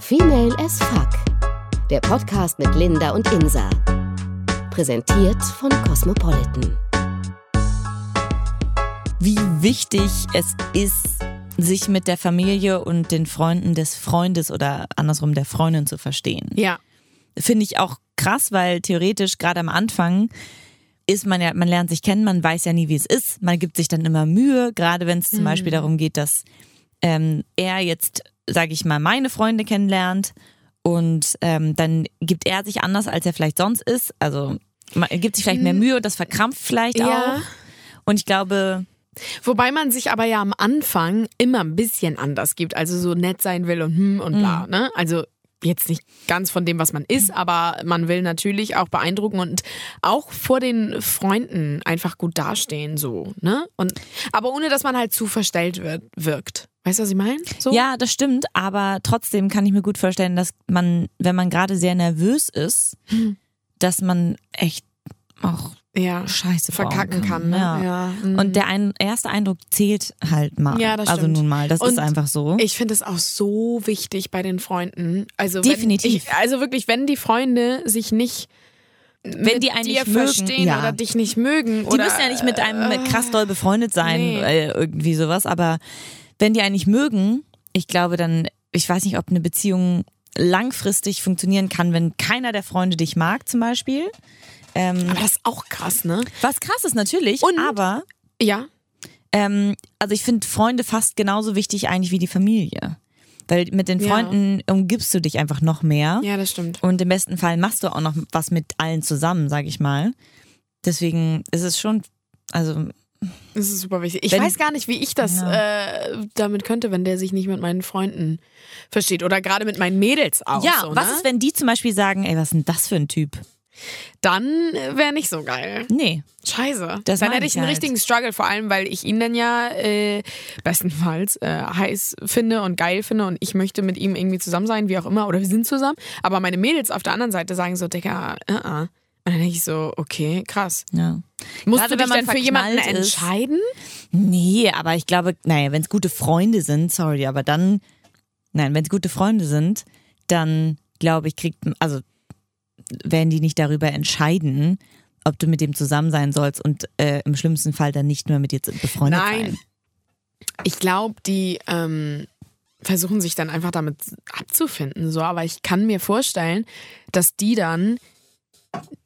Female as Fuck. Der Podcast mit Linda und Insa. Präsentiert von Cosmopolitan. Wie wichtig es ist, sich mit der Familie und den Freunden des Freundes oder andersrum der Freundin zu verstehen. Ja. Finde ich auch krass, weil theoretisch gerade am Anfang ist man ja, man lernt sich kennen, man weiß ja nie, wie es ist. Man gibt sich dann immer Mühe, gerade wenn es zum Beispiel darum geht, dass ähm, er jetzt, sage ich mal, meine Freunde kennenlernt und ähm, dann gibt er sich anders, als er vielleicht sonst ist. Also man gibt sich vielleicht mehr Mühe und das verkrampft vielleicht Ja. auch. Und ich glaube, Wobei man sich aber ja am Anfang immer ein bisschen anders gibt, also so nett sein will und hm und bla, ne? Also jetzt nicht ganz von dem, was man ist, aber man will natürlich auch beeindrucken und auch vor den Freunden einfach gut dastehen, so, ne? Und aber ohne, dass man halt zu verstellt wird, wirkt. Weißt du, was ich meine? So? Ja, das stimmt, aber trotzdem kann ich mir gut vorstellen, dass man, wenn man gerade sehr nervös ist, dass man echt auch ja. Scheiße verkacken kann, ne? Ja. Ja. Mhm. Und der ein, erste Eindruck zählt halt mal. Ja, das also stimmt. nun mal, das Und ist einfach so. Ich finde es auch so wichtig bei den Freunden. Also Definitiv. Ich, also wirklich, wenn die Freunde sich nicht wenn die einen dir nicht mögen, verstehen ja. oder dich nicht mögen. Die müssen ja nicht mit einem äh, krass doll befreundet sein, nee. äh, irgendwie sowas, aber wenn die einen nicht mögen, ich glaube dann, ich weiß nicht, ob eine Beziehung langfristig funktionieren kann, wenn keiner der Freunde dich mag, zum Beispiel. Ähm, Aber das ist auch krass, ne? was krass ist natürlich, Und- aber Ja. ähm, also ich finde Freunde fast genauso wichtig eigentlich wie die Familie. Weil mit den Ja. Freunden umgibst du dich einfach noch mehr. Ja, das stimmt. Und im besten Fall machst du auch noch was mit allen zusammen, sag ich mal. Deswegen ist es schon, also Das ist super wichtig. Ich Wenn- weiß gar nicht, wie ich das äh, damit könnte, wenn der sich nicht mit meinen Freunden versteht. Oder gerade mit meinen Mädels auch. ja, so, was ne? ist, wenn die zum Beispiel sagen, ey, was ist denn das für ein Typ? Dann wäre nicht so geil. Nee. Scheiße. Das dann hätte ich ich einen halt. richtigen Struggle, vor allem, weil ich ihn dann ja äh, bestenfalls äh, heiß finde und geil finde und ich möchte mit ihm irgendwie zusammen sein, wie auch immer, oder wir sind zusammen. Aber meine Mädels auf der anderen Seite sagen so, Digga, uh -uh. Und dann denke ich so, okay, krass. Ja. Musst Gerade du wenn dich man denn für jemanden ist. entscheiden? Nee, aber ich glaube, naja, wenn es gute Freunde sind, sorry, aber dann, nein, wenn es gute Freunde sind, dann glaube ich, kriegt, also werden die nicht darüber entscheiden, ob du mit dem zusammen sein sollst und äh, im schlimmsten Fall dann nicht nur mit dir befreundet Nein. sein. Ich glaube, die ähm, versuchen sich dann einfach damit abzufinden, so. Aber ich kann mir vorstellen, dass die dann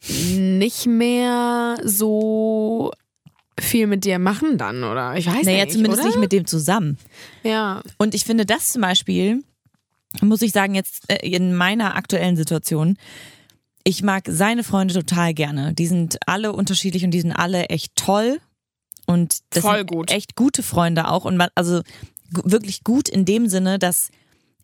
nicht mehr so viel mit dir machen dann, oder? Ich weiß Naja, nicht, zumindest oder? nicht mit dem zusammen. Ja. Und ich finde das zum Beispiel, muss ich sagen, jetzt äh, in meiner aktuellen Situation, ich mag seine Freunde total gerne. Die sind alle unterschiedlich und die sind alle echt toll. Und das Voll sind gut. echt gute Freunde auch. Und man, also wirklich gut in dem Sinne, dass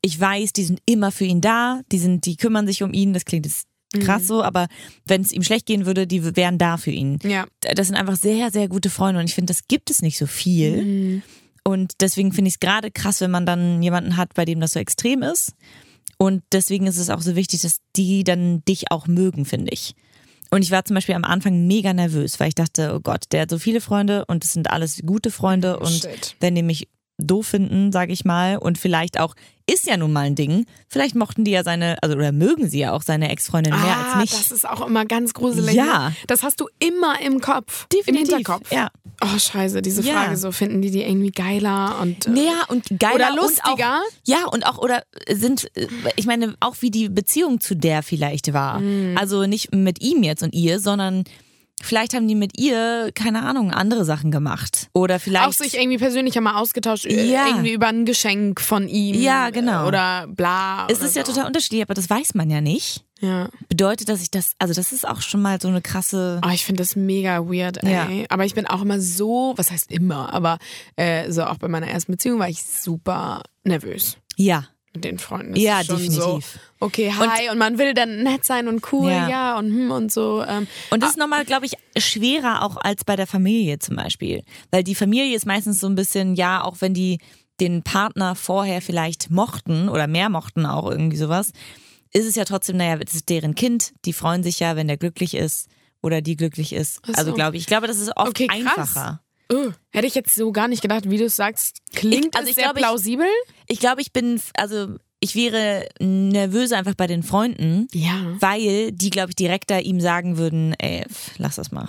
ich weiß, die sind immer für ihn da, die sind, die kümmern sich um ihn. Das klingt jetzt Mhm. krass so, aber wenn es ihm schlecht gehen würde, die wären da für ihn. Ja. Das sind einfach sehr, sehr gute Freunde und ich finde, das gibt es nicht so viel. Mhm. Und deswegen finde ich es gerade krass, wenn man dann jemanden hat, bei dem das so extrem ist. Und deswegen ist es auch so wichtig, dass die dann dich auch mögen, finde ich. Und ich war zum Beispiel am Anfang mega nervös, weil ich dachte, oh Gott, der hat so viele Freunde und es sind alles gute Freunde und Shit. wenn die mich doof finden, sage ich mal, und vielleicht auch, ist ja nun mal ein Ding, vielleicht mochten die ja seine, also oder mögen sie ja auch seine Ex-Freundin mehr ah, als mich. das ist auch immer ganz gruselig. Ja. ne? Das hast du immer im Kopf. Definitiv, Im Hinterkopf. ja. Oh, scheiße, diese Ja. Frage so, finden die die irgendwie geiler und. äh, Ja, und geiler Oder Und lustiger. auch, ja, und auch, oder sind, äh, ich meine, auch wie die Beziehung zu der vielleicht war. Mhm. Also nicht mit ihm jetzt und ihr, sondern vielleicht haben die mit ihr, keine Ahnung, andere Sachen gemacht. Oder vielleicht. auch sich irgendwie persönlich einmal ausgetauscht, äh, Ja. irgendwie über ein Geschenk von ihm. Ja, genau. Oder bla. es oder ist ja so. total unterschiedlich, aber das weiß man ja nicht. Ja. Bedeutet, dass ich das, also das ist auch schon mal so eine krasse. Oh, ich finde das mega weird, ey. Ja. Aber ich bin auch immer so, was heißt immer, aber äh, so auch bei meiner ersten Beziehung war ich super nervös Ja. Mit den Freunden. Das Ja, ist schon definitiv. So, okay, hi, und, man will dann nett sein und cool, Ja. ja, und hm und so. Ähm, Und das ist nochmal, glaube ich, schwerer auch als bei der Familie zum Beispiel. Weil die Familie ist meistens so ein bisschen, ja, auch wenn die den Partner vorher vielleicht mochten oder mehr mochten auch irgendwie sowas, ist es ja trotzdem, naja, es ist deren Kind, die freuen sich ja, wenn der glücklich ist oder die glücklich ist. Ach so. Also glaube ich, ich glaube, das ist oft Okay, einfacher. Oh, hätte ich jetzt so gar nicht gedacht, wie du es sagst. Klingt Ich- also ich sehr glaube, ich- plausibel? Ich glaube, ich bin, also ich wäre nervös einfach bei den Freunden, Ja. weil die, glaube ich, direkter ihm sagen würden, ey, pff, lass das mal.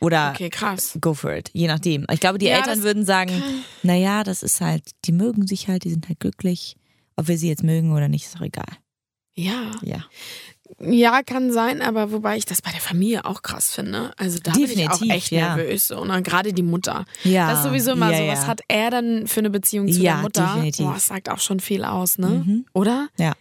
Oder Okay, krass. go for it, je nachdem. Ich glaube, die Ja, Eltern würden sagen, naja, das ist halt, die mögen sich halt, die sind halt glücklich. Ob wir sie jetzt mögen oder nicht, ist doch egal. Ja. Ja. Ja, kann sein, aber wobei ich das bei der Familie auch krass finde. Also da bin ich auch Definitiv, echt ja. nervös. So, ne? Gerade die Mutter. Ja. Das ist sowieso immer ja, so, ja. was hat er dann für eine Beziehung zu Ja, der Mutter? definitiv. Boah, das sagt auch schon viel aus, ne? Mhm. Oder? Ja.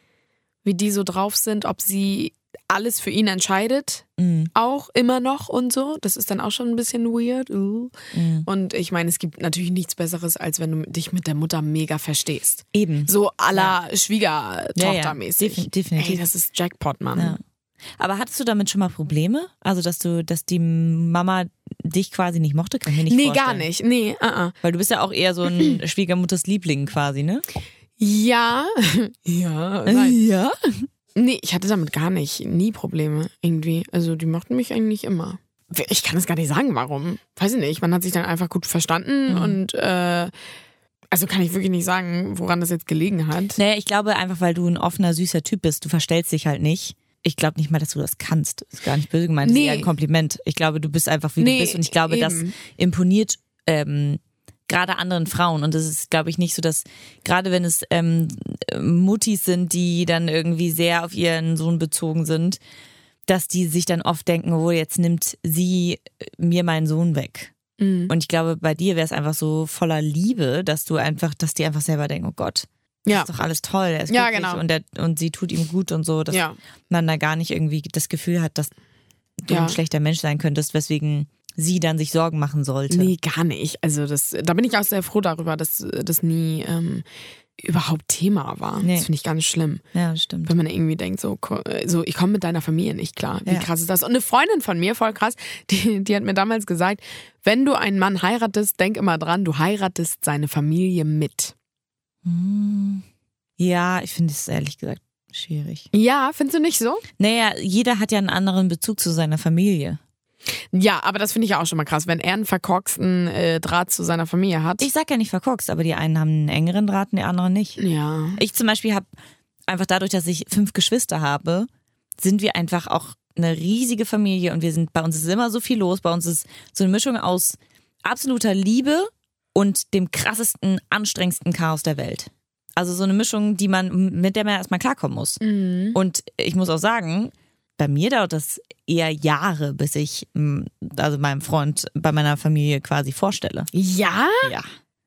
Wie die so drauf sind, ob sie alles für ihn entscheidet, Mhm. auch immer noch und so. Das ist dann auch schon ein bisschen weird. Uh. Mhm. Und ich meine, es gibt natürlich nichts Besseres, als wenn du dich mit der Mutter mega verstehst. Eben. So aller Ja, Schwiegertochter-mäßig. ja, defin- definitiv. Ey, das ist Jackpot, Mann. Ja. Aber hattest du damit schon mal Probleme? Also, dass du, dass die Mama dich quasi nicht mochte? Kann ich mir nicht nee, vorstellen. gar nicht. Nee, uh -uh. Weil du bist ja auch eher so ein Schwiegermutters Liebling quasi, ne? Ja. ja. Nein. Ja. Nee, ich hatte damit gar nicht, nie Probleme irgendwie. Also die mochten mich eigentlich immer. Ich kann es gar nicht sagen, warum. Weiß ich nicht. Man hat sich dann einfach gut verstanden Mhm. und äh, also kann ich wirklich nicht sagen, woran das jetzt gelegen hat. Naja, ich glaube einfach, weil du ein offener, süßer Typ bist. Du verstellst dich halt nicht. Ich glaube nicht mal, dass du das kannst. Ist gar nicht böse gemeint. Das Nee. ist eher ein Kompliment. Ich glaube, du bist einfach, wie Nee, du bist. Und ich glaube, das eben. imponiert ähm, gerade anderen Frauen. Und das ist, glaube ich, nicht so, dass gerade wenn es ähm, Muttis sind, die dann irgendwie sehr auf ihren Sohn bezogen sind, dass die sich dann oft denken, oh, jetzt nimmt sie mir meinen Sohn weg. Mhm. Und ich glaube, bei dir wäre es einfach so voller Liebe, dass du einfach, dass die einfach selber denken, oh Gott, Ja. ist doch alles toll, der ist Ja, genau. und, der, und sie tut ihm gut und so, dass Ja. man da gar nicht irgendwie das Gefühl hat, dass du Ja. ein schlechter Mensch sein könntest, weswegen sie dann sich Sorgen machen sollte. Nee, gar nicht. Also das, da bin ich auch sehr froh darüber, dass das nie ähm, überhaupt Thema war. Nee. Das finde ich ganz schlimm. Ja, stimmt. Wenn man irgendwie denkt, so, so ich komme mit deiner Familie nicht klar. Wie Ja. krass ist das? Und eine Freundin von mir, voll krass, die, die hat mir damals gesagt, wenn du einen Mann heiratest, denk immer dran, du heiratest seine Familie mit. Hm. Ja, ich finde es ehrlich gesagt schwierig. Ja, findest du nicht so? Naja, jeder hat ja einen anderen Bezug zu seiner Familie. Ja, aber das finde ich ja auch schon mal krass, wenn er einen verkorksten äh, Draht zu seiner Familie hat. Ich sag ja nicht verkorkst, aber die einen haben einen engeren Draht und die anderen nicht. ja. Ich zum Beispiel habe einfach dadurch, dass ich fünf Geschwister habe, sind wir einfach auch eine riesige Familie und wir sind, bei uns ist immer so viel los. Bei uns ist so eine Mischung aus absoluter Liebe und dem krassesten, anstrengendsten Chaos der Welt. Also so eine Mischung, die man, mit der man erstmal klarkommen muss. Mhm. Und ich muss auch sagen, bei mir dauert das eher Jahre, bis ich mm, also meinem Freund bei meiner Familie quasi vorstelle. Ja? Ja.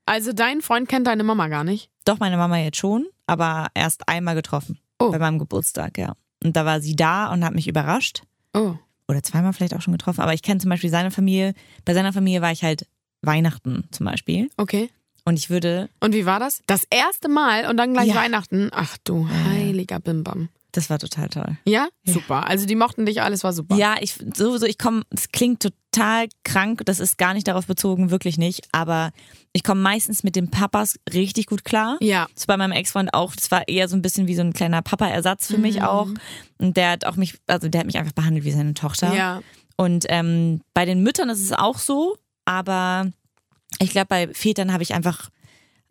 Also dein Freund kennt deine Mama gar nicht? Doch, meine Mama jetzt schon, aber erst einmal getroffen. Oh. Bei meinem Geburtstag, ja. Und da war sie da und hat mich überrascht. Oh. Oder zweimal vielleicht auch schon getroffen. Aber ich kenne zum Beispiel seine Familie. Bei seiner Familie war ich halt Weihnachten zum Beispiel. Okay. Und ich würde, Und wie war das? Das erste Mal und dann gleich Ja. Weihnachten. Ach du heiliger Bimbam. Das war total toll. Ja? Ja. Super. Also die mochten dich, alles war super. Ja, ich sowieso, ich komme, es klingt total krank, das ist gar nicht darauf bezogen, wirklich nicht. Aber ich komme meistens mit den Papas richtig gut klar. Ja. Das war bei meinem Ex-Freund auch, das war eher so ein bisschen wie so ein kleiner Papa-Ersatz für mich auch. Und der hat auch mich, also der hat mich einfach behandelt wie seine Tochter. Ja. Und ähm, bei den Müttern ist es auch so, aber ich glaube, bei Vätern habe ich einfach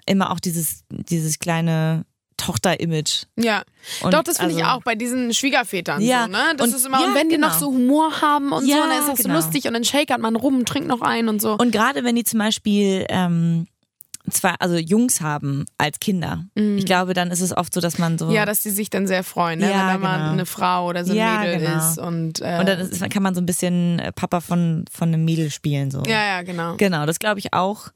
immer auch dieses, dieses kleine Tochter-Image. Ja. Und Doch, das finde ich also- auch bei diesen Schwiegervätern Ja, so, ne? Das und- ist immer, ja, und wenn die genau. noch so Humor haben und so, Ja, dann ist das genau. so lustig und dann shakert man rum, trinkt noch ein und so. Und gerade wenn die zum Beispiel ähm, zwei, also Jungs haben als Kinder, ich glaube, dann ist es oft so, dass man so Mhm. ja, dass die sich dann sehr freuen, ne? Ja, wenn da mal genau. eine Frau oder so ein Ja, Mädel genau. ist. Und, äh, und dann ist, kann man so ein bisschen äh, Papa von von einem Mädel spielen so. ja, ja, genau. Genau, das glaube ich auch.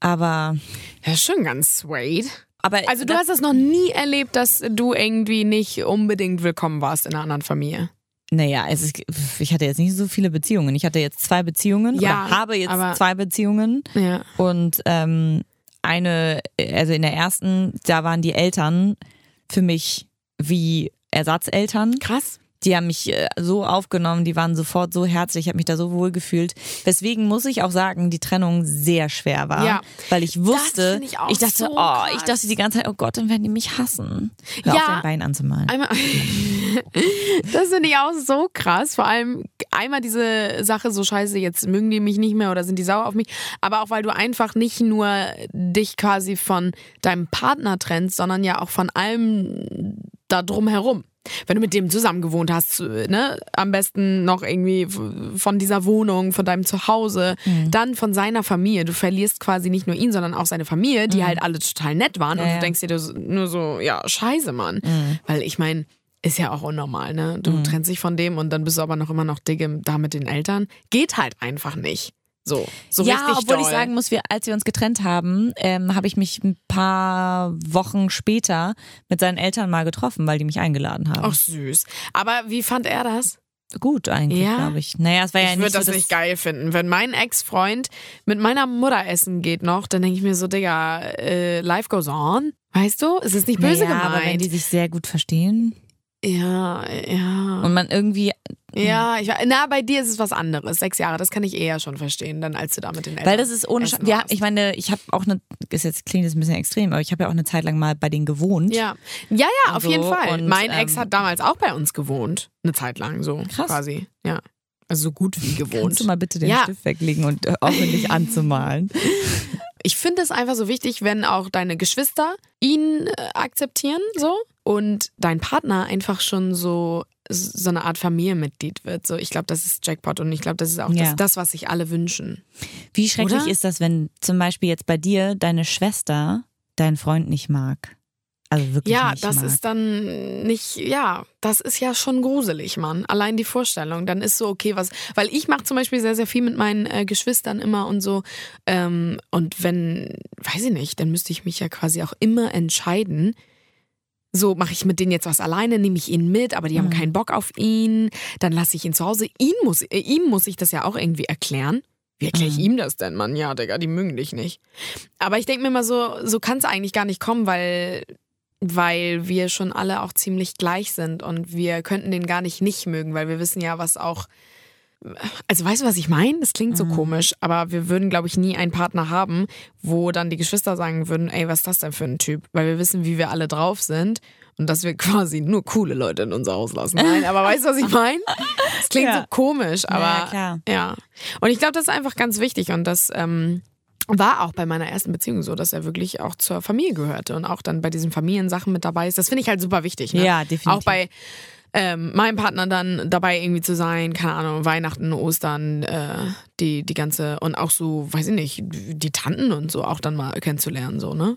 Aber Ja, schon ganz sweet. Aber Also du hast das noch nie erlebt, dass du irgendwie nicht unbedingt willkommen warst in einer anderen Familie. Naja, es ist, ich hatte jetzt nicht so viele Beziehungen. Ich hatte jetzt zwei Beziehungen Ja, oder habe jetzt zwei Beziehungen Ja. und ähm, eine, also in der ersten, da waren die Eltern für mich wie Ersatzeltern Krass. Die haben mich äh, so aufgenommen, die waren sofort so herzlich, ich habe mich da so wohl gefühlt. Deswegen muss ich auch sagen, die Trennung sehr schwer war, Ja. weil ich wusste, ich auch dachte, so oh, krass. ich dachte die ganze Zeit, oh Gott, dann werden die mich hassen. Hör Ja. auf, dein Bein anzumalen. Einmal, das finde ich auch so krass. Vor allem einmal diese Sache, so scheiße, jetzt mögen die mich nicht mehr oder sind die sauer auf mich. Aber auch, weil du einfach nicht nur dich quasi von deinem Partner trennst, sondern ja auch von allem da drumherum. Wenn du mit dem zusammen gewohnt hast, ne, am besten noch irgendwie von dieser Wohnung, von deinem Zuhause, dann von seiner Familie. Du verlierst quasi nicht nur ihn, sondern auch seine Familie, die halt alle total nett waren. Ja, und du ja. denkst dir nur so, ja, scheiße, Mann. Weil ich meine, ist ja auch unnormal, ne? Du trennst dich von dem und dann bist du aber noch immer noch dicke da mit den Eltern. Geht halt einfach nicht. So, so ja, richtig obwohl doll. ich sagen muss, wir, als wir uns getrennt haben, ähm, habe ich mich ein paar Wochen später mit seinen Eltern mal getroffen, weil die mich eingeladen haben. Ach süß. Aber wie fand er das? Gut eigentlich, Ja? glaube ich. Naja, es war ja ich nicht würde das so, nicht geil finden. Wenn mein Ex-Freund mit meiner Mutter essen geht noch, dann denke ich mir so, Digga, äh, life goes on. Weißt du? Es ist nicht böse naja, aber wenn gemeint. die sich sehr gut verstehen ja, ja. und man irgendwie Ja, ich, na, bei dir ist es was anderes. Sechs Jahre, das kann ich eher schon verstehen, dann als du da mit den Eltern Weil das ist ohne essen ja, ich meine, ich habe auch eine ist jetzt klingt jetzt ein bisschen extrem, aber ich habe ja auch eine Zeit lang mal bei denen gewohnt. Ja, ja, ja auf jeden so. Fall. Und, mein ähm, Ex hat damals auch bei uns gewohnt. Eine Zeit lang so. Krass. Quasi. Ja. Also so gut wie gewohnt. Kannst du mal bitte den Ja. Stift weglegen und äh, dich anzumalen? Ich finde es einfach so wichtig, wenn auch deine Geschwister ihn äh, akzeptieren, so. Und dein Partner einfach schon so so eine Art Familienmitglied wird. So, ich glaube, das ist Jackpot und ich glaube, das ist auch Ja. das, das, was sich alle wünschen. Wie schrecklich Oder? ist das, wenn zum Beispiel jetzt bei dir deine Schwester deinen Freund nicht mag? Also wirklich Ja, das mag. ist dann nicht, ja, das ist ja schon gruselig, Mann. Allein die Vorstellung, dann ist so, okay, was, weil ich mache zum Beispiel sehr, sehr viel mit meinen äh, Geschwistern immer und so. Ähm, und wenn, weiß ich nicht, dann müsste ich mich ja quasi auch immer entscheiden. So, mache ich mit denen jetzt was alleine, nehme ich ihn mit, aber die haben Mhm. keinen Bock auf ihn, dann lasse ich ihn zu Hause. Ihn muss, äh, ihm muss ich das ja auch irgendwie erklären. Wie erkläre ich Mhm. ihm das denn, Mann? Ja, Digga, die mögen dich nicht. Aber ich denke mir mal so, so kann es eigentlich gar nicht kommen, weil weil wir schon alle auch ziemlich gleich sind und wir könnten den gar nicht nicht mögen, weil wir wissen ja, was auch. Also weißt du, was ich meine? Das klingt so komisch, aber wir würden, glaube ich, nie einen Partner haben, wo dann die Geschwister sagen würden, ey, was ist das denn für ein Typ? Weil wir wissen, wie wir alle drauf sind und dass wir quasi nur coole Leute in unser Haus lassen. Nein, aber weißt du, was ich meine? Das klingt Ja. so komisch, aber Ja, klar. ja. Und ich glaube, das ist einfach ganz wichtig und das ähm, war auch bei meiner ersten Beziehung so, dass er wirklich auch zur Familie gehörte und auch dann bei diesen Familiensachen mit dabei ist. Das finde ich halt super wichtig. Ne? Ja, definitiv. Auch bei ähm, meinem Partner dann dabei irgendwie zu sein, keine Ahnung, Weihnachten, Ostern, äh, die, die ganze und auch so, weiß ich nicht, die Tanten und so auch dann mal kennenzulernen, so, ne?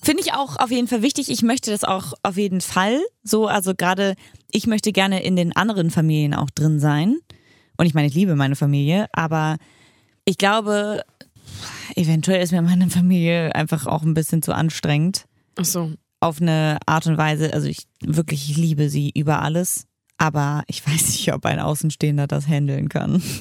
Finde ich auch auf jeden Fall wichtig. Ich möchte das auch auf jeden Fall so. Also gerade ich möchte gerne in den anderen Familien auch drin sein. Und ich meine, ich liebe meine Familie, aber ich glaube, eventuell ist mir meine Familie einfach auch ein bisschen zu anstrengend. Ach so. Auf eine Art und Weise. Also ich wirklich, ich liebe sie über alles. Aber ich weiß nicht, ob ein Außenstehender das handeln kann.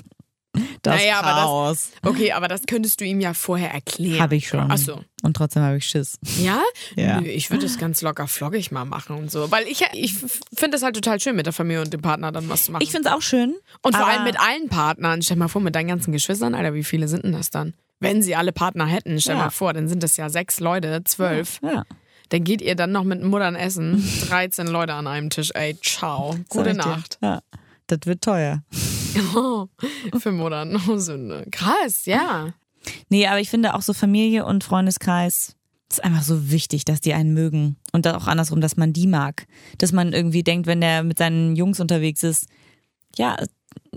Das Naja, aber das- Chaos Okay, aber das könntest du ihm ja vorher erklären. habe ich schon. Ach so. Und trotzdem habe ich Schiss. Ja? Ja. Nö, ich würde das ganz locker floggig mal machen und so. Weil ich, ich finde es halt total schön, mit der Familie und dem Partner dann was zu machen. Ich finde es auch schön. und vor allem mit allen Partnern. Stell mal vor, mit deinen ganzen Geschwistern, Alter, wie viele sind denn das dann? Wenn sie alle Partner hätten, stell Ja. mal vor, dann sind das ja sechs Leute, zwölf. Ja. Dann geht ihr dann noch mit Muttern essen. 13 Leute an einem Tisch. Ey, ciao. Gute. Nacht. Ja. Das wird teuer. Für Muttern. Oh, Sünde. Krass, ja. Nee, aber ich finde auch so Familie und Freundeskreis ist einfach so wichtig, dass die einen mögen. Und dann auch andersrum, dass man die mag. Dass man irgendwie denkt, wenn der mit seinen Jungs unterwegs ist, ja,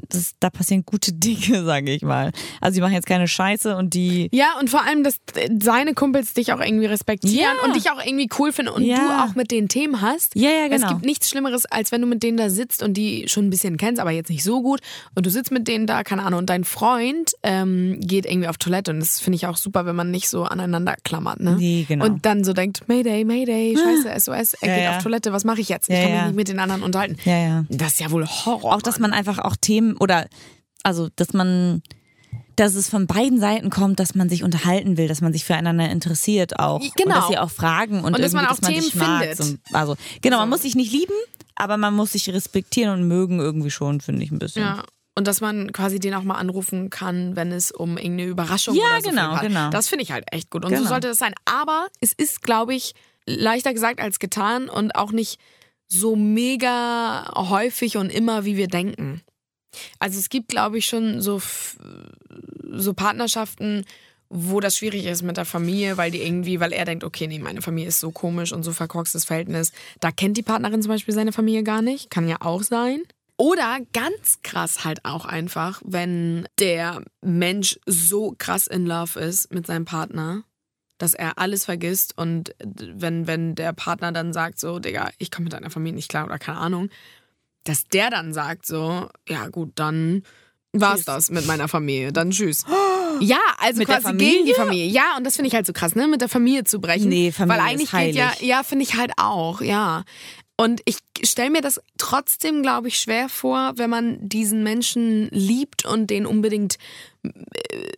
das, da passieren gute Dinge, sage ich mal. Also die machen jetzt keine Scheiße und die. Ja, und vor allem, dass seine Kumpels dich auch irgendwie respektieren Ja. und dich auch irgendwie cool finden und Ja. du auch mit den Themen hast. Ja, ja, Es genau. gibt nichts Schlimmeres, als wenn du mit denen da sitzt und die schon ein bisschen kennst, aber jetzt nicht so gut. Und du sitzt mit denen da, keine Ahnung, und dein Freund ähm, geht irgendwie auf Toilette. Und das finde ich auch super, wenn man nicht so aneinander klammert. Ne? Nee, genau. Und dann so denkt, Mayday, Mayday, scheiße, SOS, er Ja, geht auf Toilette, was mache ich jetzt? Ich kann mich nicht mit den anderen unterhalten. Ja, ja. Das ist ja wohl Horror. Auch, dass man einfach auch Themen oder, also, dass man, dass es von beiden Seiten kommt, dass man sich unterhalten will, dass man sich füreinander interessiert auch. Genau. Und dass sie auch fragen und, Und dass man auch dass man sich Themen mag. findet. So, also, genau, man muss sich nicht lieben, aber man muss sich respektieren und mögen irgendwie schon, finde ich ein bisschen. Ja. Und dass man quasi den auch mal anrufen kann, wenn es um irgendeine Überraschung Ja, oder so genau, geht. genau. Das finde ich halt echt gut. Und so Genau. sollte das sein. Aber es ist, glaube ich, leichter gesagt als getan und auch nicht so mega häufig und immer, wie wir denken. Also es gibt, glaube ich, schon so, so Partnerschaften, wo das schwierig ist mit der Familie, weil die irgendwie, weil er denkt, okay, nee, meine Familie ist so komisch und so verkorkstes Verhältnis. Da kennt die Partnerin zum Beispiel seine Familie gar nicht. Kann ja auch sein. Oder ganz krass halt auch einfach, wenn der Mensch so krass in Love ist mit seinem Partner, dass er alles vergisst und wenn, wenn der Partner dann sagt so, Digga, ich komme mit deiner Familie nicht klar oder keine Ahnung, dass der dann sagt so, ja gut, dann war's Tschüss. das mit meiner Familie, dann tschüss. Ja, also Mit quasi gegen die Familie? Ja, und das finde ich halt so krass, ne, mit der Familie zu brechen. Nee, Familie Weil eigentlich ist geht ja, heilig. ja, finde ich halt auch, ja. Und ich stelle mir das trotzdem, glaube ich, schwer vor, wenn man diesen Menschen liebt und den unbedingt äh,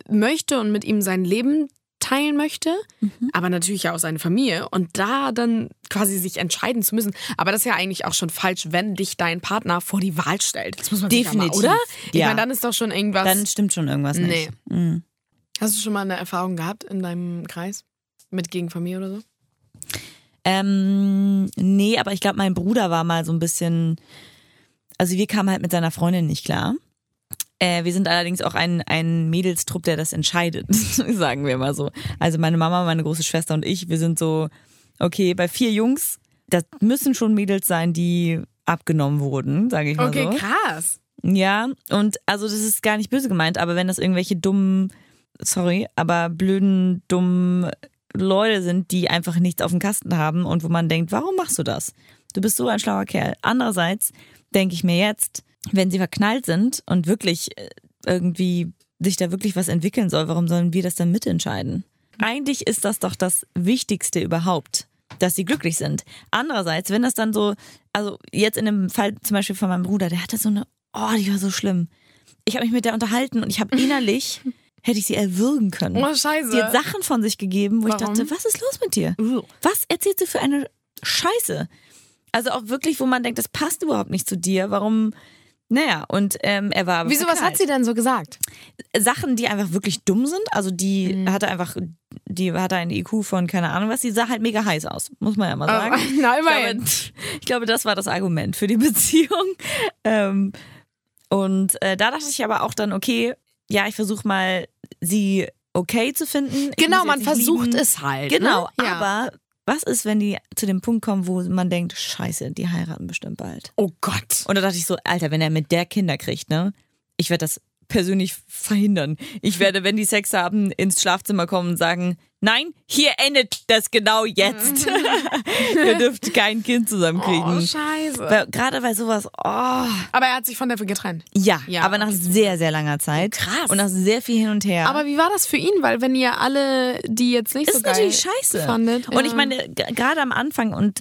möchte und mit ihm sein Leben teilen möchte, Mhm. aber natürlich ja auch seine Familie und da dann quasi sich entscheiden zu müssen. Aber das ist ja eigentlich auch schon falsch, wenn dich dein Partner vor die Wahl stellt. Das muss man sich Definitiv, Ja mal, oder? Ich ja. meine, dann ist doch schon irgendwas. Dann stimmt schon irgendwas nicht. Mhm. Hast du schon mal eine Erfahrung gehabt in deinem Kreis mit gegen Familie oder so? Ähm, nee, aber ich glaube, mein Bruder war mal so ein bisschen. Also wir kamen halt mit seiner Freundin nicht klar. Äh, wir sind allerdings auch ein, ein Mädelstrupp, der das entscheidet, sagen wir mal so. Also meine Mama, meine große Schwester und ich, wir sind so, okay, bei vier Jungs, das müssen schon Mädels sein, die abgenommen wurden, sage ich mal Okay, so. krass. Ja, und also das ist gar nicht böse gemeint, aber wenn das irgendwelche dummen, sorry, aber blöden, dummen Leute sind, die einfach nichts auf dem Kasten haben und wo man denkt, warum machst du das? Du bist so ein schlauer Kerl. Andererseits denke ich mir jetzt, wenn sie verknallt sind und wirklich äh, irgendwie sich da wirklich was entwickeln soll, warum sollen wir das dann mitentscheiden? Eigentlich ist das doch das Wichtigste überhaupt, dass sie glücklich sind. Andererseits, wenn das dann so, also jetzt in dem Fall zum Beispiel von meinem Bruder, der hatte so eine, oh, die war so schlimm. Ich habe mich mit der unterhalten und ich habe innerlich, hätte ich sie erwürgen können. Oh, scheiße. Sie hat Sachen von sich gegeben, wo ich Warum? dachte, was ist los mit dir? Was erzählt sie für eine Scheiße? Also auch wirklich, wo man denkt, das passt überhaupt nicht zu dir. Warum? Naja, und ähm, er war Wieso, was hat verknallt. sie denn so gesagt? Sachen, die einfach wirklich dumm sind. Also die Mhm. hatte einfach, die hatte einen IQ von keine Ahnung was. Die sah halt mega heiß aus, muss man ja mal sagen. Oh, na, Ich immerhin. glaube, ich glaube, das war das Argument für die Beziehung. Ähm, und äh, da dachte ich aber auch dann, okay, ja, ich versuche mal, sie okay zu finden. Ich Genau, man versucht lieben. es halt. Genau, ne? ja. aber was ist, wenn die zu dem Punkt kommen, wo man denkt, scheiße, die heiraten bestimmt bald. Oh Gott. Und da dachte ich so, Alter, wenn er mit der Kinder kriegt, ne? Ich werde das persönlich verhindern. Ich werde, wenn die Sex haben, ins Schlafzimmer kommen und sagen, nein, hier endet das genau jetzt. Ihr dürft kein Kind zusammenkriegen. Oh, scheiße. Weil, gerade bei sowas, oh, Aber er hat sich von der getrennt. ja, Ja, aber nach okay. sehr, sehr langer Zeit. Krass. Und nach sehr viel hin und her. Aber wie war das für ihn? Weil wenn ihr alle, die jetzt nicht ist so geil natürlich scheiße. fandet. Und ich meine, gerade am Anfang und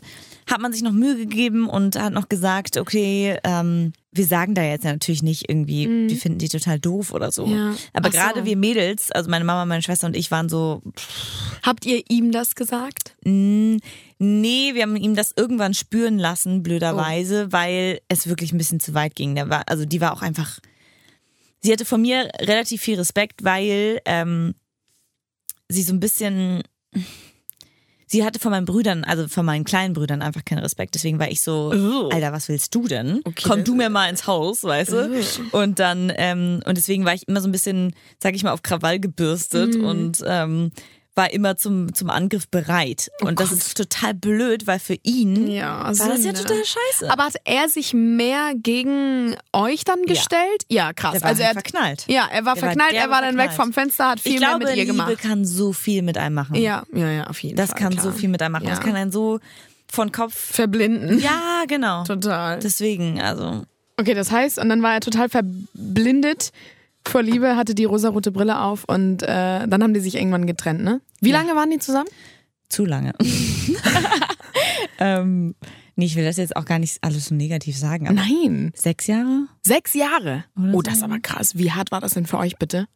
hat man sich noch Mühe gegeben und hat noch gesagt, okay, ähm, wir sagen da jetzt natürlich nicht irgendwie, wir finden die total doof oder so. Mhm. Ja. Aber Ach so. gerade wir Mädels, also meine Mama, meine Schwester und ich waren so, Habt ihr ihm das gesagt? nee, wir haben ihm das irgendwann spüren lassen, blöderweise, Oh. weil es wirklich ein bisschen zu weit ging. Der war, also die war auch einfach, sie hatte von mir relativ viel Respekt, weil ähm, sie so ein bisschen, sie hatte von meinen Brüdern, also von meinen kleinen Brüdern einfach keinen Respekt. Deswegen war ich so, Oh. Alter, was willst du denn? Okay, Komm du mir mal ins Haus, weißt du? Und dann, ähm, und deswegen war ich immer so ein bisschen, sag ich mal, auf Krawall gebürstet Mhm. und ähm, war immer zum, zum Angriff bereit. Und das Oh Gott. ist total blöd, weil für ihn Ja, war das ja Sünde. total scheiße. Aber hat er sich mehr gegen euch dann gestellt? Ja, krass. der war also er hat, verknallt. ja, er war Der war verknallt, derbe er war dann weg vom Fenster, hat viel ich mehr glaube, mit ihr Liebe gemacht. kann so viel mit einem machen. Ja, ja, ja, auf jeden Das Fall. kann klar. so viel mit einem machen. Ja. Das kann einen so von Kopf. verblinden. Ja, genau. Total. Deswegen, also. Okay, das heißt, und dann war er total verblindet vor Liebe, hatte die rosarote Brille auf und äh, dann haben die sich irgendwann getrennt, ne? Wie Ja. lange waren die zusammen? Zu lange. ähm, nee, ich will das jetzt auch gar nicht alles so negativ sagen, Nein. sechs Jahre? Sechs Jahre. Oder Oh, so. das ist aber krass. Wie hart war das denn für euch bitte?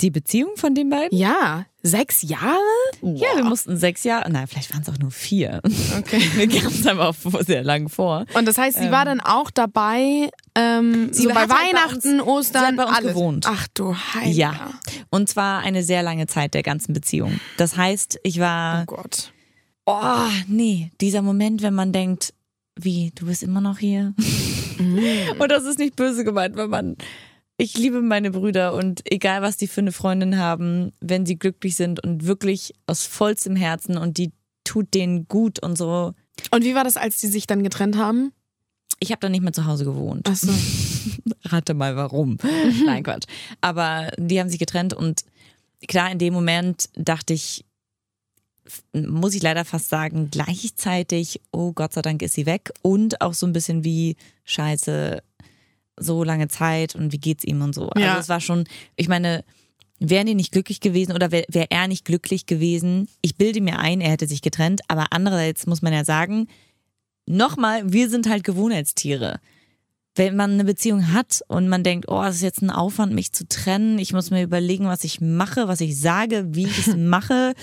Die Beziehung von den beiden? Ja, sechs Jahre? Ja, wir mussten sechs Jahre, nein, vielleicht waren es auch nur vier. Okay. Mir kam es aber auch sehr lang vor. Und das heißt, sie war dann auch dabei, ähm, Sie so bei halt bei Weihnachten, uns- sie Ostern, bei uns alles. gewohnt. Ach du Heiliger. Ja. Und zwar eine sehr lange Zeit der ganzen Beziehung. Das heißt, ich Oh war, Gott. oh, nee, dieser Moment, wenn man denkt, wie, du bist immer noch hier? Und das ist nicht böse gemeint, weil man, ich liebe meine Brüder und egal was die für eine Freundin haben, wenn sie glücklich sind und wirklich aus vollstem Herzen und die tut denen gut und so. Und wie war das, als die sich dann getrennt haben? Ich habe da nicht mehr zu Hause gewohnt. Ach so. Rate mal warum. Nein, Quatsch. Aber die haben sich getrennt und klar, in dem Moment dachte ich, muss ich leider fast sagen, gleichzeitig, oh Gott sei Dank ist sie weg und auch so ein bisschen wie Scheiße, so lange Zeit und wie geht's ihm und so. Ja. Also es war schon, ich meine, wären die nicht glücklich gewesen oder wäre wär er nicht glücklich gewesen? Ich bilde mir ein, er hätte sich getrennt, aber andererseits muss man ja sagen, nochmal, wir sind halt Gewohnheitstiere. Wenn man eine Beziehung hat und man denkt, oh, es ist jetzt ein Aufwand, mich zu trennen, ich muss mir überlegen, was ich mache, was ich sage, wie ich es mache,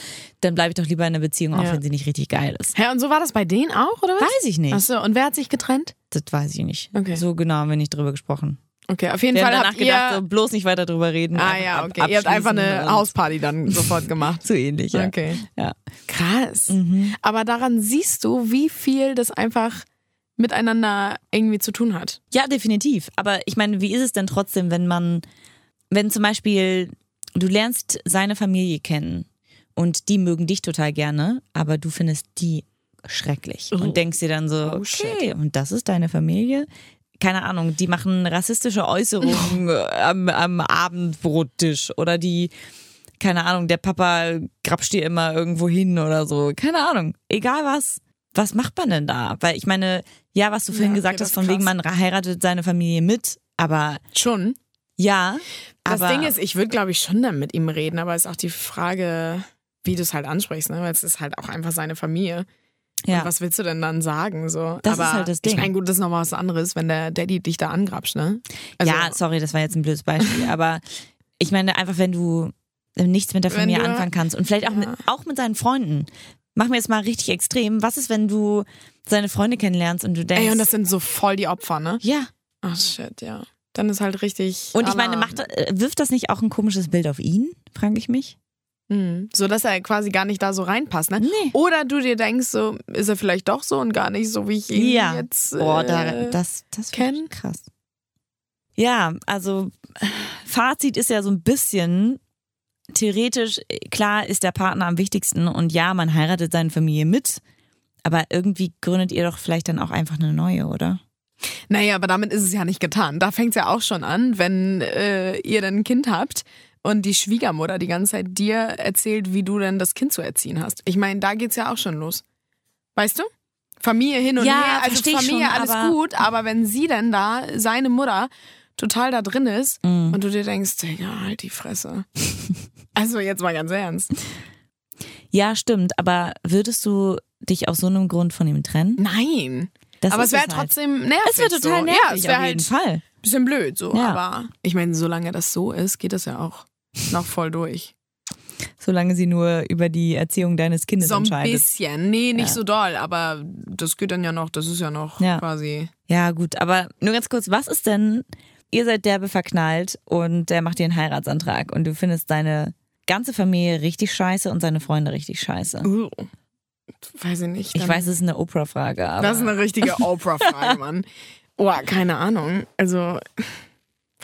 dann bleibe ich doch lieber in einer Beziehung, auch Ja. wenn sie nicht richtig geil ist. Hä, und so war das bei denen auch, oder was? Weiß ich nicht. Ach so, und wer hat sich getrennt? Das weiß ich nicht. Okay. So genau haben wir nicht drüber gesprochen. Okay, auf jeden Wir haben Fall danach habt gedacht, ihr... so bloß nicht weiter drüber reden. ah ja, okay. Ihr habt einfach eine Hausparty dann sofort gemacht. So ähnlich, ja. Okay. Ja. Krass. Mhm. Aber daran siehst du, wie viel das einfach miteinander irgendwie zu tun hat. Ja, definitiv. Aber ich meine, wie ist es denn trotzdem, wenn man, wenn zum Beispiel du lernst seine Familie kennen und die mögen dich total gerne, aber du findest die schrecklich Oh. und denkst dir dann so, Oh, okay, shit. und das ist deine Familie? Keine Ahnung, die machen rassistische Äußerungen am, am Abendbrottisch oder die, keine Ahnung, der Papa grapscht dir immer irgendwo hin oder so. Keine Ahnung, egal was. Was macht man denn da? Weil ich meine, ja, was du vorhin Ja, okay, gesagt das hast, ist von wegen, krass. man heiratet seine Familie mit, aber Schon. ja. Das Ding ist, ich würde, glaube ich, schon dann mit ihm reden, aber es ist auch die Frage, wie du es halt ansprichst, ne? Weil es ist halt auch einfach seine Familie. ja. Und was willst du denn dann sagen? So? Das ist aber halt das Ding. Ich meine, gut, das ist nochmal was anderes, wenn der Daddy dich da angrapscht, ne? Also, ja, sorry, das war jetzt ein blödes Beispiel, aber ich meine einfach, wenn du nichts mit der Familie anfangen kannst und vielleicht auch, Ja. mit, auch mit seinen Freunden. Machen wir jetzt mal richtig extrem. Was ist, wenn du seine Freunde kennenlernst und du denkst, Ey, und das sind so voll die Opfer, ne? ja. Ach shit, ja. Dann ist halt richtig. Und ich meine, macht, äh, wirft das nicht auch ein komisches Bild auf ihn, frage ich mich? Mhm. So dass er quasi gar nicht da so reinpasst, ne? Nee. Oder du dir denkst, so ist er vielleicht doch so und gar nicht so, wie ich ihn Ja. jetzt. Boah, da, äh, das, das kennen? kenn krass. Ja, also Fazit ist ja so ein bisschen theoretisch, klar ist der Partner am wichtigsten und ja, man heiratet seine Familie mit, aber irgendwie gründet ihr doch vielleicht dann auch einfach eine neue, oder? Naja, aber damit ist es ja nicht getan. Da fängt es ja auch schon an, wenn äh, ihr dann ein Kind habt und die Schwiegermutter die ganze Zeit dir erzählt, wie du denn das Kind zu erziehen hast. Ich meine, da geht's ja auch schon los. Weißt du? Familie hin und Ja, her, also Familie, schon, alles gut, aber wenn sie denn da, seine Mutter, total da drin ist Mhm. und du dir denkst, ja, halt die Fresse. also jetzt mal ganz ernst. Ja, stimmt, aber würdest du dich aus so einem Grund von ihm trennen? Nein. Das aber es wäre halt. trotzdem nervig. Es wäre total so. nervig, Ja, es wäre auf halt jeden Fall. bisschen blöd so, Ja. aber ich meine, solange das so ist, geht das ja auch noch voll durch. Solange sie nur über die Erziehung deines Kindes So ein entscheidet. bisschen, nee, nicht Ja. so doll, aber das geht dann ja noch, das ist ja noch Ja. quasi. Ja, gut, aber nur ganz kurz, was ist denn, ihr seid derbe verknallt und der macht dir einen Heiratsantrag und du findest deine ganze Familie richtig scheiße und seine Freunde richtig scheiße. Uh, weiß ich nicht. Ich weiß, es ist eine Oprah-Frage, aber. Das ist eine richtige Oprah-Frage, Mann. Oh, keine Ahnung. Also,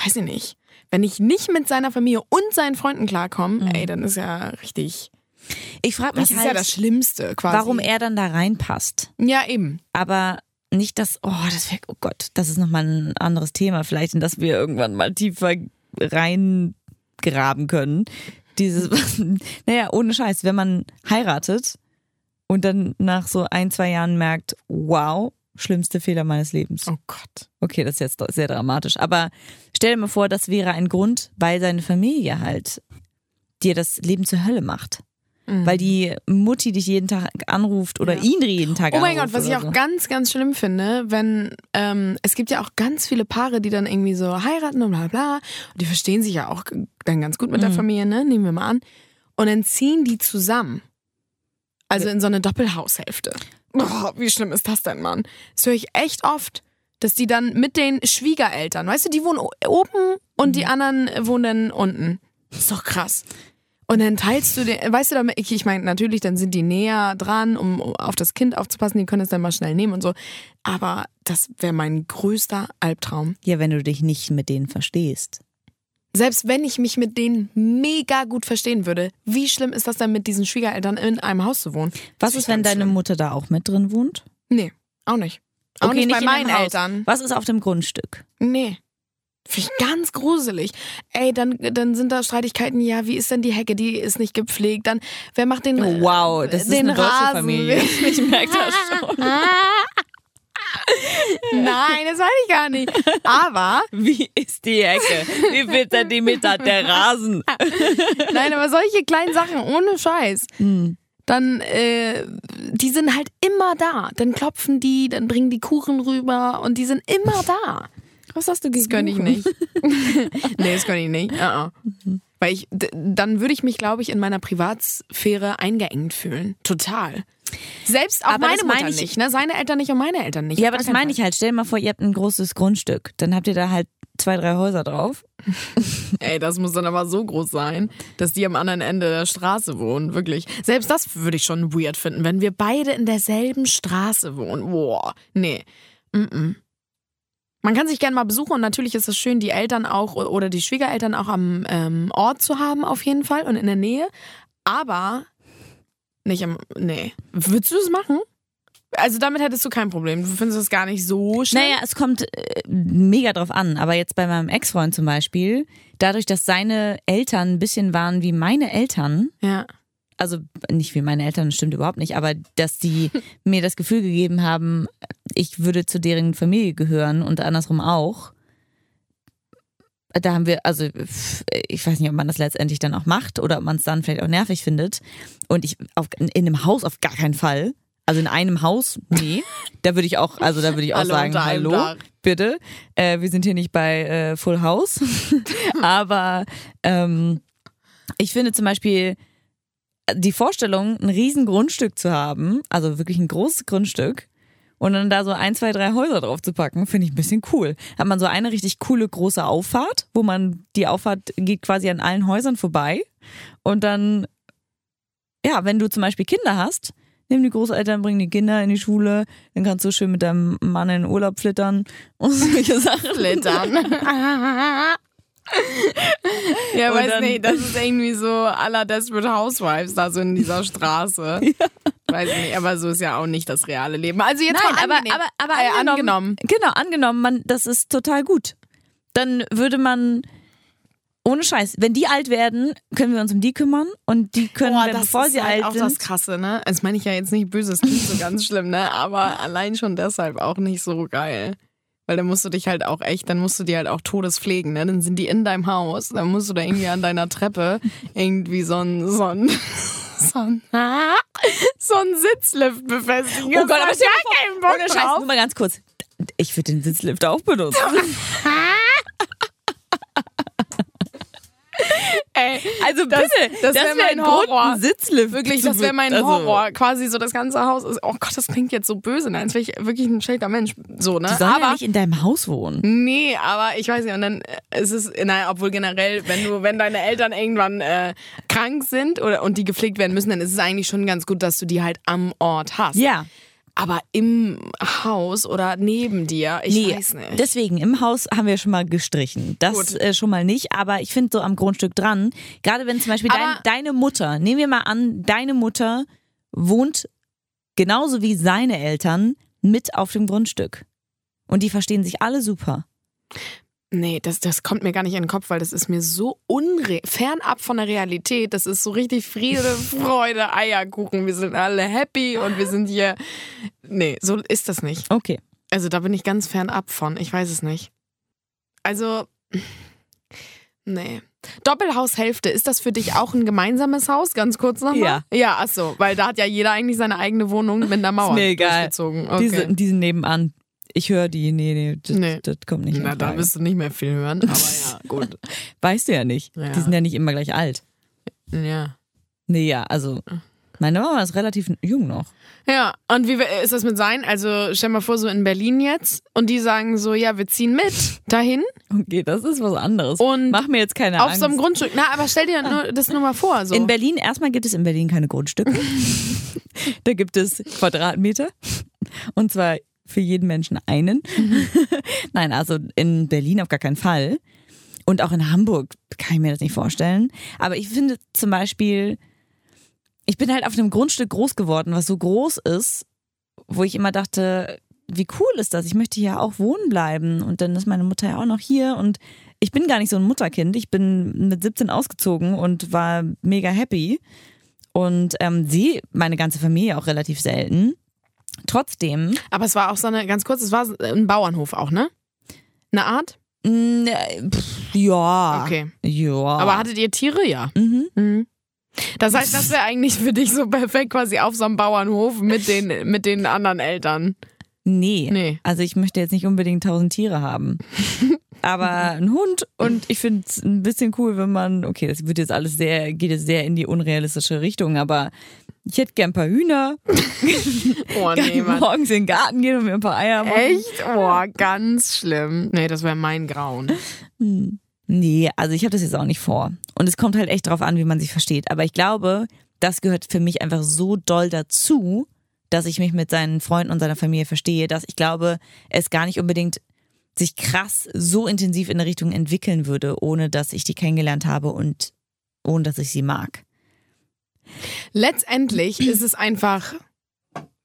weiß ich nicht. Wenn ich nicht mit seiner Familie und seinen Freunden klarkomme, ey, dann ist ja richtig. ich frage Das mich ist halt, ja das Schlimmste quasi. warum er dann da reinpasst. Ja, eben. Aber nicht das, oh, das wäre, oh Gott, das ist nochmal ein anderes Thema vielleicht, in das wir irgendwann mal tiefer reingraben können. Dieses, naja, ohne Scheiß, wenn man heiratet und dann nach so ein, zwei Jahren merkt, wow, schlimmste Fehler meines Lebens. Oh Gott. Okay, das ist jetzt sehr dramatisch. Aber stell dir mal vor, das wäre ein Grund, weil seine Familie halt dir das Leben zur Hölle macht. Weil die Mutti dich jeden Tag anruft oder Ja. ihn jeden Tag Oh anruft. mein Gott, was ich auch so. ganz, ganz schlimm finde, wenn ähm, es gibt ja auch ganz viele Paare, die dann irgendwie so heiraten und bla bla. Und die verstehen sich ja auch dann ganz gut mit der Familie, ne? Nehmen wir mal an. Und dann ziehen die zusammen. Also in so eine Doppelhaushälfte. Oh, wie schlimm ist das denn, Mann? Das höre ich echt oft, dass die dann mit den Schwiegereltern, weißt du, die wohnen oben und die anderen wohnen dann unten. Das ist doch krass. Und dann teilst du den, weißt du, damit, ich, ich meine, natürlich, dann sind die näher dran, um auf das Kind aufzupassen, die können es dann mal schnell nehmen und so. Aber das wäre mein größter Albtraum. Ja, wenn du dich nicht mit denen verstehst. Selbst wenn ich mich mit denen mega gut verstehen würde, wie schlimm ist das denn mit diesen Schwiegereltern in einem Haus zu wohnen? Was ist, wenn deine schlimm. Mutter da auch mit drin wohnt? Nee, auch nicht. Auch nicht bei in meinen. Eltern. Was ist auf dem Grundstück? Nee. Finde ich ganz gruselig. Ey, dann, dann sind da Streitigkeiten, ja, wie ist denn die Hecke? Die ist nicht gepflegt. Dann, wer macht den Oh, wow, das ist eine deutsche Rasen? Familie. Ich merke das schon. Nein, das weiß ich gar nicht. Aber, Wie ist die Ecke? Wie viel Zentimeter hat der Rasen? nein, aber solche kleinen Sachen, ohne Scheiß. Dann, äh, die sind halt immer da. Dann klopfen die, dann bringen die Kuchen rüber und die sind immer da. Was hast du Das gönn ich nicht. nee, das gönn ich nicht. Uh -uh. Weil ich, dann würde ich mich, glaube ich, in meiner Privatsphäre eingeengt fühlen. Total. Selbst auch Aber meine Mutter meine ich- nicht, ne? Seine Eltern nicht und meine Eltern nicht. Ja, aber das meine ich halt. Stell dir mal vor, ihr habt ein großes Grundstück. Dann habt ihr da halt zwei, drei Häuser drauf. Ey, das muss dann aber so groß sein, dass die am anderen Ende der Straße wohnen. Wirklich. Selbst das würde ich schon weird finden, wenn wir beide in derselben Straße wohnen. Boah, nee. Mm -mm. Man kann sich gerne mal besuchen und natürlich ist es schön, die Eltern auch oder die Schwiegereltern auch am ähm, Ort zu haben, auf jeden Fall und in der Nähe. Aber nicht am. Nee. Würdest du es machen? Also damit hättest du kein Problem. Du findest es gar nicht so schlimm. Naja, es kommt äh, mega drauf an. Aber jetzt bei meinem Ex-Freund zum Beispiel, dadurch, dass seine Eltern ein bisschen waren wie meine Eltern, Ja. Also nicht wie meine Eltern, das stimmt überhaupt nicht, aber dass die mir das Gefühl gegeben haben, ich würde zu deren Familie gehören und andersrum auch. Da haben wir, also ich weiß nicht, ob man das letztendlich dann auch macht oder ob man es dann vielleicht auch nervig findet. Und ich auf, in einem Haus auf gar keinen Fall. Also in einem Haus, nee. Da würde ich auch, also da würde ich auch Alle sagen, hallo, Dach. bitte. Äh, wir sind hier nicht bei äh, Full House. Aber ähm, ich finde zum Beispiel die Vorstellung, ein riesen Grundstück zu haben, also wirklich ein großes Grundstück, und dann da so ein, zwei, drei Häuser drauf zu packen, finde ich ein bisschen cool. Hat man so eine richtig coole große Auffahrt, wo man die Auffahrt geht quasi an allen Häusern vorbei. Und dann, ja, wenn du zum Beispiel Kinder hast, nimm die Großeltern, bring die Kinder in die Schule, dann kannst du schön mit deinem Mann in den Urlaub flittern und solche Sachen. Flittern. ja, Und weiß dann- nicht, das ist irgendwie so aller Desperate Housewives da so in dieser Straße. Weiß nicht, aber so ist ja auch nicht das reale Leben. Also jetzt Nein, mal aber, aber, aber Äh, angenommen, angenommen. Genau, angenommen, man, das ist total gut. Dann würde man, ohne Scheiß, wenn die alt werden, können wir uns um die kümmern und die können, wir, das bevor ist sie halt alt auch sind. das Krasse, ne? Das meine ich ja jetzt nicht böse, das klingt so ganz schlimm, ne? Aber allein schon deshalb auch nicht so geil. Weil dann musst du dich halt auch echt, dann musst du die halt auch todespflegen, ne? Dann sind die in deinem Haus, dann musst du da irgendwie an deiner Treppe irgendwie so ein, so ein, so ein, so ein Sitzlift befestigen. Oh Gott, aber ich hab keinen Bock ohne Scheiß, nur mal ganz kurz. Ich würde den Sitzlift auch benutzen. Ey, Also Das- bitte, das das, wär wäre mein ein Grund, Horror. Sitzlift Wirklich, das wäre mein also, Horror. Quasi so das ganze Haus ist. Oh Gott, das klingt jetzt so böse. Nein, jetzt wäre ich wirklich ein schlechter Mensch. So, ne? Die sollen ja Aber nicht in deinem Haus wohnen. Nee, aber ich weiß nicht, und dann äh, ist es, naja, obwohl generell, wenn du, wenn deine Eltern irgendwann äh, krank sind oder und die gepflegt werden müssen, dann ist es eigentlich schon ganz gut, dass du die halt am Ort hast. Ja. Aber im Haus oder neben dir, ich nee, weiß nicht. deswegen, im Haus haben wir schon mal gestrichen. Das äh, schon mal nicht, aber ich finde so am Grundstück dran, gerade wenn zum Beispiel dein, deine Mutter, nehmen wir mal an, deine Mutter wohnt genauso wie seine Eltern mit auf dem Grundstück. Und die verstehen sich alle super. Nee, das, das kommt mir gar nicht in den Kopf, weil das ist mir so unre fernab von der Realität. Das ist so richtig Friede, Freude, Eierkuchen. Wir sind alle happy und wir sind hier. Nee, so ist das nicht. Okay. Also da bin ich ganz fernab von. Ich weiß es nicht. Also, Nee. Doppelhaushälfte, ist das für dich auch ein gemeinsames Haus? Ganz kurz nochmal. Ja. Ja, ach so, weil da hat ja jeder eigentlich seine eigene Wohnung mit einer Mauer Ist mir egal. Okay. Die, sind, die sind nebenan. Ich höre die. Nee, nee, das, Nee. das kommt nicht. Na, da wirst du nicht mehr viel hören, aber ja, gut. Weißt du ja nicht. Ja. Die sind ja nicht immer gleich alt. Ja. Nee, ja, also meine Mama ist relativ jung noch. Ja, und wie ist das mit sein? Also stell mal vor, so in Berlin jetzt und die sagen so, ja, wir ziehen mit dahin Okay, das ist was anderes. Und Mach mir jetzt keine auf Angst. so einem Grundstück. Na, aber stell dir nur, das nur mal vor. So. In Berlin, erstmal gibt es in Berlin keine Grundstücke. da gibt es Quadratmeter. Und zwar für jeden Menschen einen. Nein, also in Berlin auf gar keinen Fall. Und auch in Hamburg kann ich mir das nicht vorstellen. Aber ich finde zum Beispiel, ich bin halt auf einem Grundstück groß geworden, was so groß ist, wo ich immer dachte, wie cool ist das? Ich möchte hier auch wohnen bleiben. Und dann ist meine Mutter ja auch noch hier. Und ich bin gar nicht so ein Mutterkind. Ich bin mit 17 ausgezogen und war mega happy. Und ähm, sie, meine ganze Familie auch relativ selten. Trotzdem, aber es war auch so eine, ganz kurz, es war ein Bauernhof auch, ne? Eine Art? äh, pff, ja. Okay. Ja. Aber hattet ihr Tiere? Ja. mhm. Mhm. Das heißt, das wäre eigentlich für dich so perfekt quasi auf so einem Bauernhof mit den, mit den anderen Eltern. Nee. Nee. Also ich möchte jetzt nicht unbedingt tausend Tiere haben. Aber ein Hund und ich finde es ein bisschen cool, wenn man, okay, das wird jetzt alles sehr, geht jetzt sehr in die unrealistische Richtung, aber ich hätte gern ein paar Hühner, Oh nee, Mann. morgens in den Garten gehen und mir ein paar Eier machen. Echt? Oh, ganz schlimm. Nee, das wäre mein Grauen. Hm. Nee, also ich habe das jetzt auch nicht vor. Und es kommt halt echt drauf an, wie man sich versteht. Aber ich glaube, das gehört für mich einfach so doll dazu, dass ich mich mit seinen Freunden und seiner Familie verstehe, dass ich glaube, es gar nicht unbedingt sich krass so intensiv in eine Richtung entwickeln würde, ohne dass ich die kennengelernt habe und ohne dass ich sie mag. Letztendlich ist es einfach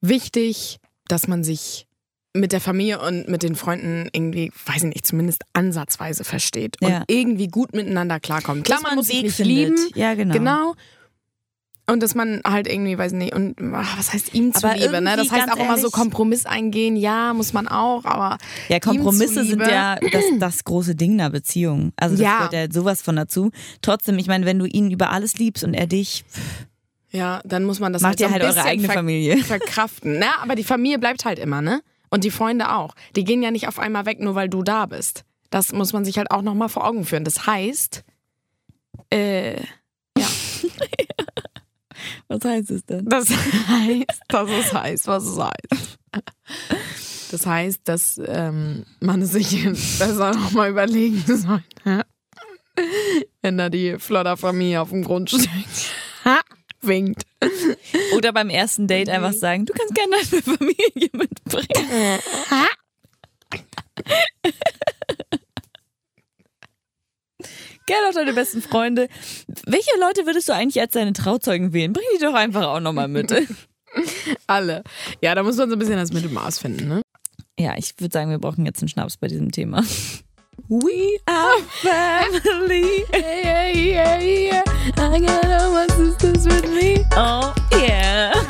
wichtig, dass man sich mit der Familie und mit den Freunden irgendwie, weiß ich nicht, zumindest ansatzweise versteht und Ja. irgendwie gut miteinander klarkommt. Klar, man man muss sich nicht findet. lieben, Ja, genau. genau. Und dass man halt irgendwie, weiß nicht, und ach, was heißt ihm zuliebe, ne? Das heißt auch immer so ehrlich- Kompromiss eingehen, ja, muss man auch, aber Ja, Kompromisse sind ja das, das große Ding einer Beziehung. Also das Ja. gehört ja sowas von dazu. Trotzdem, ich meine, wenn du ihn über alles liebst und er dich, ja, dann muss man das macht halt ihr ein halt eure eigene ver Familie. verkraften. Na, aber die Familie bleibt halt immer, ne? Und die Freunde auch. Die gehen ja nicht auf einmal weg, nur weil du da bist. Das muss man sich halt auch nochmal vor Augen führen. Das heißt, äh, Was heißt es denn? das heißt, dass es heißt, was es heißt. Das heißt, dass ähm, man es sich besser nochmal überlegen sollte, wenn da die Flodder-Familie auf dem Grundstück winkt. Oder beim ersten Date einfach sagen, du kannst gerne deine Familie mitbringen. Gerne auch deine besten Freunde. Welche Leute würdest du eigentlich als deine Trauzeugen wählen? Bring die doch einfach auch nochmal mit. Alle. Ja, da muss man so ein bisschen das Mittelmaß finden, ne? Ja, ich würde sagen, wir brauchen jetzt einen Schnaps bei diesem Thema. We are family. Yeah, yeah, yeah. I got dances with me. Oh, yeah.